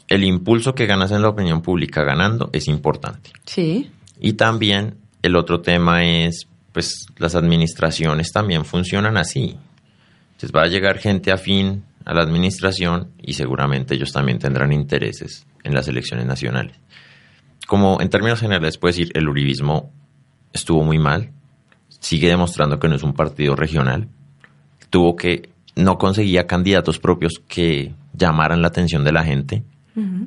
el impulso que ganas en la opinión pública ganando es importante. Sí. Y también el otro tema es, pues las administraciones también funcionan así. Entonces va a llegar gente afín a la administración y seguramente ellos también tendrán intereses en las elecciones nacionales. Como en términos generales puedo decir, el uribismo estuvo muy mal, sigue demostrando que no es un partido regional, tuvo que, no conseguía candidatos propios que llamaran la atención de la gente.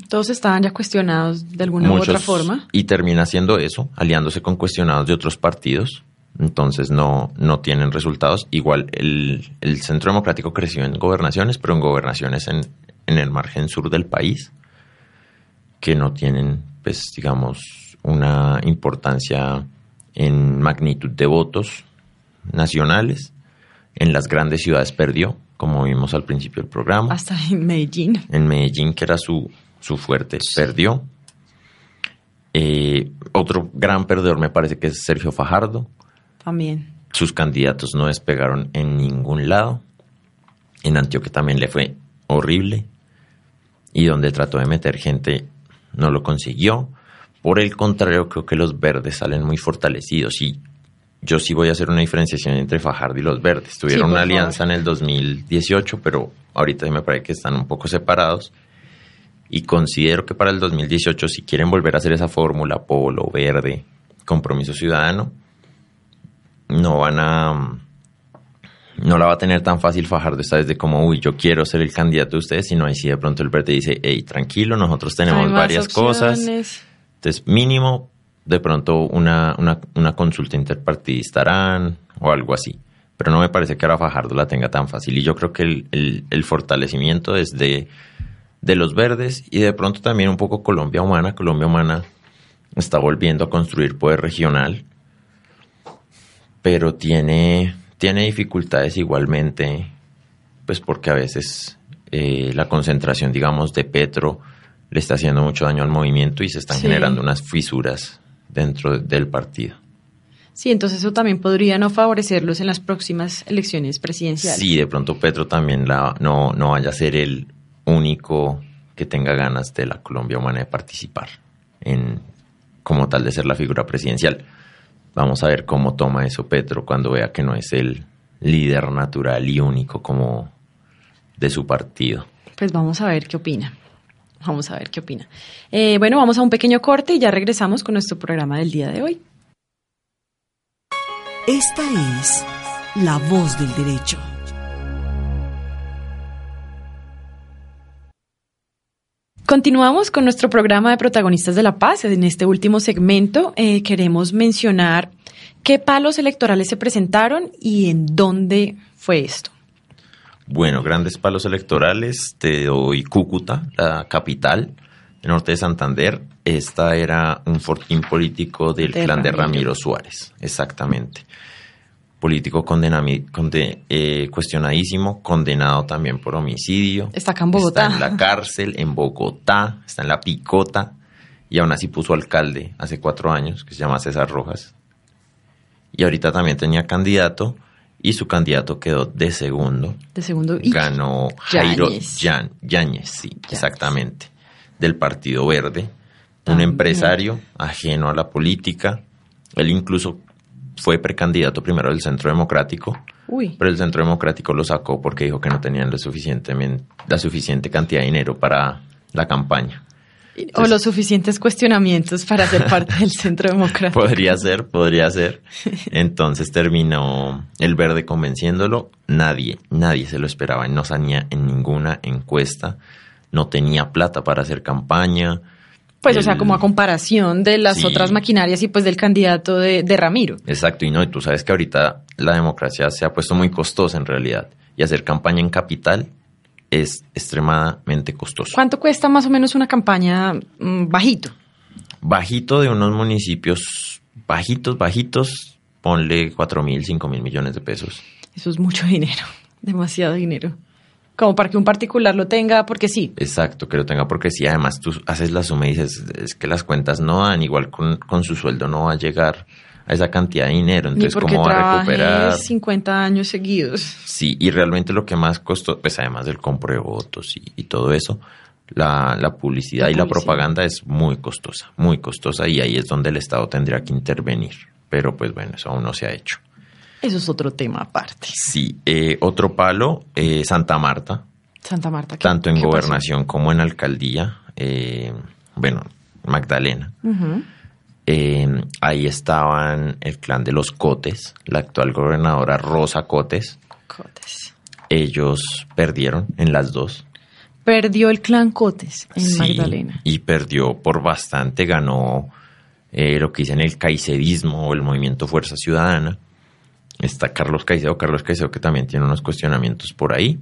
Todos estaban ya cuestionados de alguna u otra forma. Y termina haciendo eso, aliándose con cuestionados de otros partidos. Entonces no, no tienen resultados. Igual el, el Centro Democrático creció en gobernaciones, pero en gobernaciones en, en el margen sur del país, que no tienen, pues, digamos, una importancia en magnitud de votos nacionales. En las grandes ciudades perdió, como vimos al principio del programa Hasta en Medellín. en Medellín, que era su, su fuerte, perdió. Eh, otro gran perdedor me parece que es Sergio Fajardo. También. Sus candidatos no despegaron en ningún lado. En Antioquia también le fue horrible. Y donde trató de meter gente no lo consiguió. Por el contrario, creo que los verdes salen muy fortalecidos. Y yo sí voy a hacer una diferenciación entre Fajardo y los verdes. Tuvieron por una favor. alianza en el 2018, pero ahorita sí me parece que están un poco separados. Y considero que para el 2018, si quieren volver a hacer esa fórmula, polo, verde, compromiso ciudadano, no van a. No la va a tener tan fácil Fajardo esta vez de como, uy, yo quiero ser el candidato de ustedes, sino ahí sí de pronto el verde dice, hey, tranquilo, nosotros tenemos varias cosas. Entonces, mínimo, de pronto una, una, una consulta interpartidista harán o algo así. Pero no me parece que ahora Fajardo la tenga tan fácil. Y yo creo que el, el- el fortalecimiento es de, de los verdes y de pronto también un poco Colombia Humana. Colombia Humana está volviendo a construir poder regional, pero tiene, tiene dificultades igualmente, pues porque a veces eh, la concentración, digamos, de Petro le está haciendo mucho daño al movimiento y se están Sí. generando unas fisuras dentro de- del partido. Sí, entonces eso también podría no favorecerlos en las próximas elecciones presidenciales. Sí, de pronto Petro también la, no, no vaya a ser el único que tenga ganas de la Colombia humana de participar en como tal de ser la figura presidencial. Vamos a ver cómo toma eso Petro cuando vea que no es el líder natural y único como de su partido. Pues vamos a ver qué opina. Vamos a ver qué opina. Eh, bueno, vamos a un pequeño corte y ya regresamos con nuestro programa del día de hoy. Esta es La Voz del Derecho. Continuamos con nuestro programa de protagonistas de la paz. En este último segmento eh, queremos mencionar qué palos electorales se presentaron y en dónde fue esto. Bueno, grandes palos electorales. Te doy Cúcuta, la capital del norte de Santander. Esta era un fortín político del De clan de. Ramiro Suárez, exactamente. Político condenami- conde- eh, cuestionadísimo, condenado también por homicidio. Está acá en Bogotá. Está en la cárcel, en Bogotá, está en la picota. Y aún así puso alcalde hace cuatro años, que se llama César Rojas. Y ahorita también tenía candidato, y su candidato quedó de segundo De segundo. y- ganó Jairo Yáñez. Sí, exactamente, del Partido Verde, un También. empresario ajeno a la política. Él incluso fue precandidato primero del Centro Democrático, Uy. pero el Centro Democrático lo sacó porque dijo que no tenían lo suficientemente, la suficiente cantidad de dinero para la campaña. o los suficientes cuestionamientos para ser parte del centro democrático. Podría ser, podría ser. Entonces terminó el verde convenciéndolo. Nadie, nadie se lo esperaba. No salía en ninguna encuesta. No tenía plata para hacer campaña. Pues, o sea, como a comparación de las Sí. otras maquinarias y pues del candidato de, de Ramiro. Exacto, y no, y tú sabes que ahorita la democracia se ha puesto muy costosa en realidad. Y hacer campaña en capital es extremadamente costoso. ¿Cuánto cuesta más o menos una campaña mm, bajito? Bajito de unos municipios, bajitos, bajitos, ponle cuatro mil, cinco mil millones de pesos. Eso es mucho dinero, demasiado dinero. Como para que un particular lo tenga, porque sí. Exacto, que lo tenga porque si además tú haces la suma y dices, es que las cuentas no dan, igual con, con su sueldo no va a llegar a esa cantidad de dinero, entonces cómo va a recuperar. 50 años seguidos. Sí, y realmente lo que más costó, pues además del compro de votos y, y todo eso, la, la publicidad La y la publicidad. propaganda es muy costosa, muy costosa y ahí es donde el Estado tendría que intervenir. Pero pues bueno, eso aún no se ha hecho. Eso es otro tema aparte. Sí, eh, otro palo, eh, Santa Marta, Santa Marta. ¿qué- tanto en qué pasó? gobernación como en alcaldía, eh, bueno, Magdalena. Eh, ahí estaban el clan de los Cotes, la actual gobernadora Rosa Cotes. Cotes. Ellos perdieron en las dos. Perdió el clan Cotes en Sí, Magdalena. Y perdió por bastante, ganó eh, lo que dicen el caicevismo o el movimiento Fuerza Ciudadana. Está Carlos Caicedo, Carlos Caicedo que también tiene unos cuestionamientos por ahí,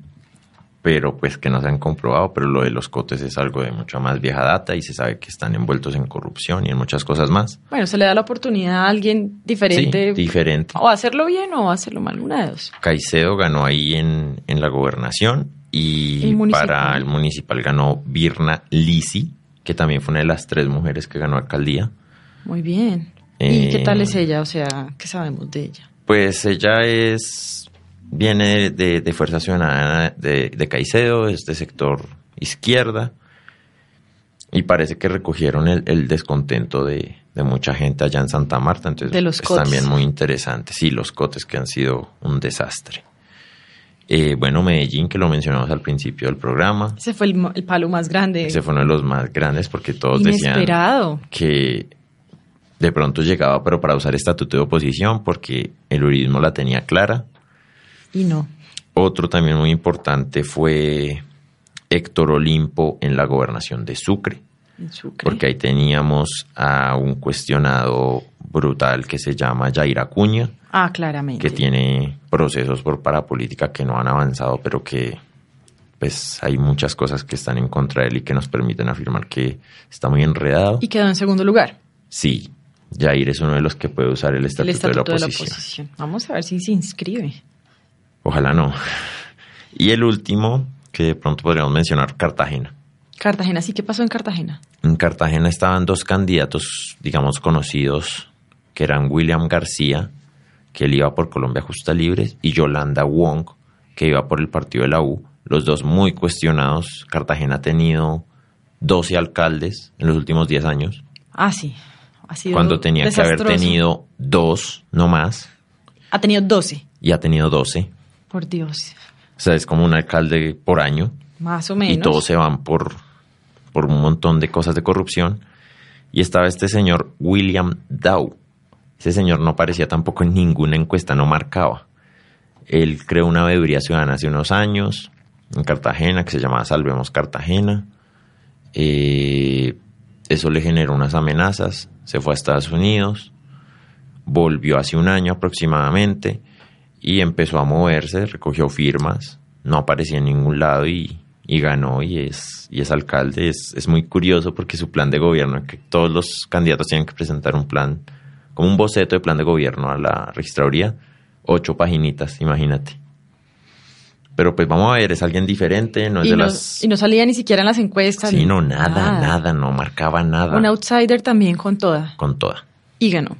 pero pues que no se han comprobado, pero lo de los cotes es algo de mucha más vieja data y se sabe que están envueltos en corrupción y en muchas cosas más. Bueno, se le da la oportunidad a alguien diferente. Sí, diferente. O hacerlo bien o hacerlo mal, una de dos. Caicedo ganó ahí en, en la gobernación y El para el municipal ganó Birna Lisi, que también fue una de las tres mujeres que ganó alcaldía. Muy bien. Eh, ¿Y qué tal es ella? O sea, ¿qué sabemos de ella? Pues ella es viene de, de Fuerza Ciudadana de, de Caicedo, es de sector izquierda y parece que recogieron el, el descontento de, de mucha gente allá en Santa Marta, entonces De los es cotes. también muy interesante. Sí, los cotes que han sido un desastre. Eh, bueno, Medellín, que lo mencionamos al principio del programa, Ese fue el, palo más grande. ese fue uno de los más grandes porque todos decían Inesperado. que de pronto llegaba, pero para usar estatuto de oposición, porque el uribismo la tenía clara. Y no. Otro también muy importante fue Héctor Olimpo en la gobernación de Sucre, En Sucre. porque ahí teníamos a un cuestionado brutal que se llama Jair Acuña, Ah, claramente. que tiene procesos por parapolítica que no han avanzado, pero que pues hay muchas cosas que están en contra de él y que nos permiten afirmar que está muy enredado. Y quedó en segundo lugar. Sí, Jair es uno de los que puede usar el estatuto, el estatuto de, la oposición. Vamos a ver si se inscribe. Ojalá no. Y el último, que de pronto podríamos mencionar, Cartagena. Cartagena, sí, ¿qué pasó en Cartagena? En Cartagena estaban dos candidatos, digamos, conocidos, que eran William García, que él iba por Colombia Justa Libres, y Yolanda Wong, que iba por el partido de la U. Los dos muy cuestionados. Cartagena ha tenido 12 alcaldes en los últimos 10 años, Ah, sí. Ha sido cuando tenía que haber tenido dos, no más, Ha tenido 12. y ha tenido 12. Por Dios. O sea, es como un alcalde por año. Más o menos. Y todos se van por, por un montón de cosas de corrupción. Y estaba este señor William Dow. Ese señor no aparecía tampoco en ninguna encuesta, no marcaba. Él creó una veeduría ciudadana hace unos años en Cartagena que se llamaba Salvemos Cartagena. Eh, eso le generó unas amenazas. Se fue a Estados Unidos. Volvió hace un año aproximadamente y empezó a moverse, recogió firmas. No aparecía en ningún lado y, y ganó y es, y es alcalde. Es, es muy curioso porque su plan de gobierno, que todos los candidatos tienen que presentar un plan, como un boceto de plan de gobierno a la registraduría, ocho paginitas, imagínate. Pero pues vamos a ver, es alguien diferente, no es y, de no, las... y no salía ni siquiera en las encuestas. Sí, no, nada, nada, no marcaba nada. Un outsider también con toda. Con toda. Y ganó.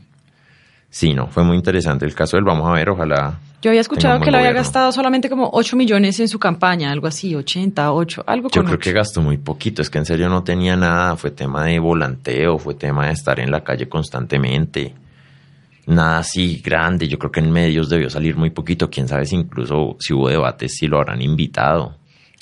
Sí, no, fue muy interesante el caso del vamos a ver, ojalá. Yo había escuchado que buen había gastado solamente como 8 millones en su campaña, algo así, 80, 8, algo Yo creo que gastó muy poquito, es que en serio no tenía nada, fue tema de volanteo, fue tema de estar en la calle constantemente. Nada así grande, yo creo que en medios debió salir muy poquito, quién sabe si incluso si hubo debates, si lo habrán invitado.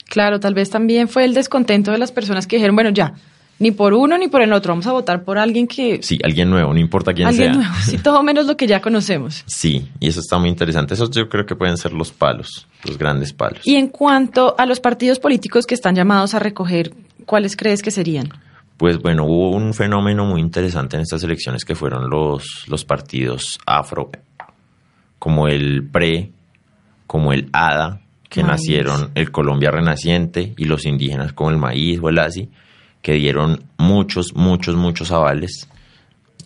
Claro, tal vez también fue el descontento de las personas que dijeron, bueno, ya, ni por uno ni por el otro, vamos a votar por alguien que... Sí, alguien nuevo, no importa quién alguien sea. nuevo, sí, todo menos lo que ya conocemos. Sí, y eso está muy interesante. Esos yo creo que pueden ser los palos, los grandes palos. Y en cuanto a los partidos políticos que están llamados a recoger, ¿cuáles crees que serían? Pues bueno, hubo un fenómeno muy interesante en estas elecciones que fueron los, los partidos afro, como el PRE, como el ADA, que Maíz. nacieron el Colombia Renaciente y los indígenas como el maíz o el ASI, que dieron muchos, muchos, muchos avales.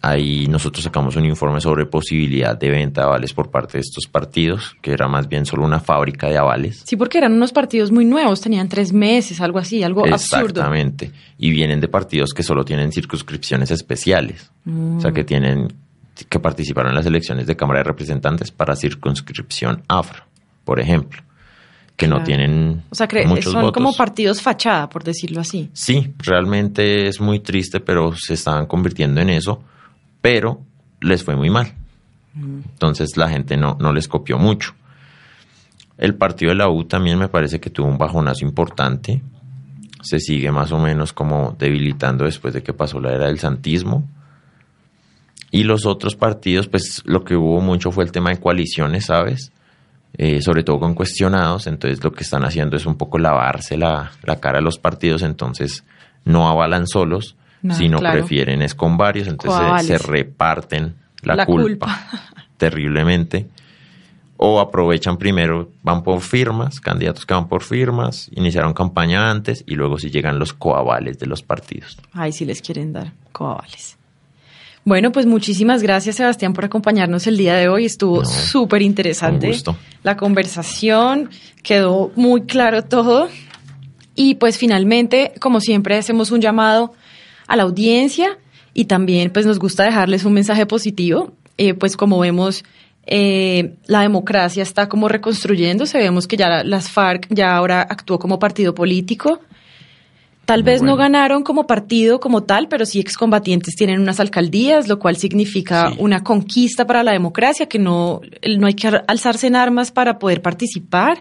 Ahí nosotros sacamos un informe sobre posibilidad de venta de avales por parte de estos partidos, que era más bien solo una fábrica de avales. Sí, porque eran unos partidos muy nuevos, tenían tres meses, algo así, algo absurdo. Exactamente. Y vienen de partidos que solo tienen circunscripciones especiales. O sea, que tienen que participar en las elecciones de Cámara de Representantes para circunscripción afro, por ejemplo. Que no tienen O sea, muchos son votos. como partidos fachada, por decirlo así. Sí, realmente es muy triste, pero se estaban convirtiendo en eso, pero les fue muy mal. Entonces la gente no, no les copió mucho. El partido de la U también me parece que tuvo un bajonazo importante. Se sigue más o menos como debilitando después de que pasó la era del santismo. Y los otros partidos, pues lo que hubo mucho fue el tema de coaliciones, ¿sabes? Eh, sobre todo con cuestionados, entonces lo que están haciendo es un poco lavarse la, la cara a los partidos, entonces no avalan solos, No, sino claro. prefieren es con varios, entonces se, Coavales. se reparten la, La culpa, terriblemente. O aprovechan primero, van por firmas, candidatos que van por firmas, iniciaron campaña antes y luego si llegan los coavales de los partidos. Ay, si les quieren dar coavales. Bueno, pues muchísimas gracias, Sebastián, por acompañarnos el día de hoy. Estuvo No, súper interesante la conversación, quedó muy claro todo. Y pues finalmente, como siempre, hacemos un llamado a la audiencia y también pues nos gusta dejarles un mensaje positivo. Eh, pues como vemos, eh, la democracia está como reconstruyéndose. Vemos que ya las FARC ya ahora actuó como partido político. Tal vez no ganaron como partido como tal, pero sí excombatientes tienen unas alcaldías, lo cual significa Sí. una conquista para la democracia, que no, no hay que alzarse en armas para poder participar.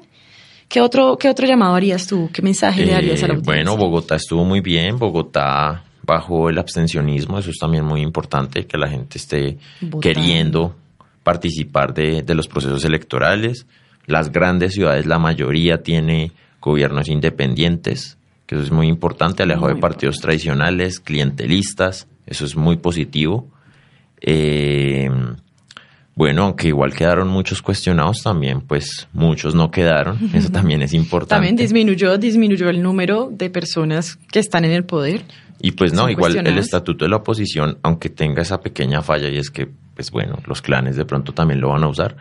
¿Qué otro, qué otro llamado harías tú? ¿Qué mensaje le darías a la Eh, audiencia? bueno, Bogotá estuvo muy bien, Bogotá bajó el abstencionismo, eso es también muy importante, que la gente esté Votando. queriendo participar de, de los procesos electorales. Las grandes ciudades, la mayoría tiene gobiernos independientes, que eso es muy importante, alejado de partidos tradicionales, clientelistas, eso es muy positivo. Eh, bueno, aunque igual quedaron muchos cuestionados también, pues muchos no quedaron, eso también es importante. También disminuyó, disminuyó el número de personas que están en el poder. Y pues no, igual el estatuto de la oposición, aunque tenga esa pequeña falla y es que, pues bueno, los clanes de pronto también lo van a usar,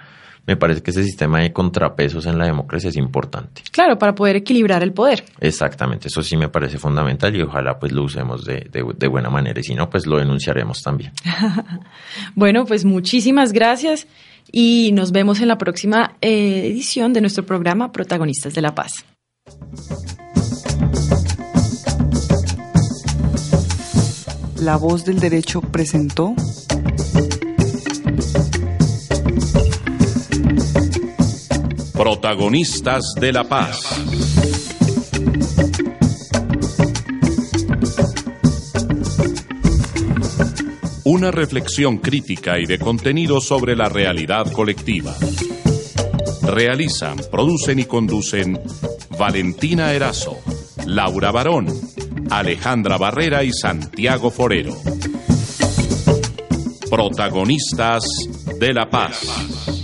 me parece que ese sistema de contrapesos en la democracia es importante. Claro, para poder equilibrar el poder. Exactamente, eso sí me parece fundamental y ojalá pues lo usemos de, de- de buena manera y si no, pues lo denunciaremos también. Bueno, pues muchísimas gracias y nos vemos en la próxima eh, edición de nuestro programa Protagonistas de la Paz. La Voz del Derecho presentó Protagonistas de la Paz. Una reflexión crítica y de contenido sobre la realidad colectiva. Realizan, producen y conducen Valentina Erazo, Laura Barón, Alejandra Barrera y Santiago Forero. Protagonistas de la paz.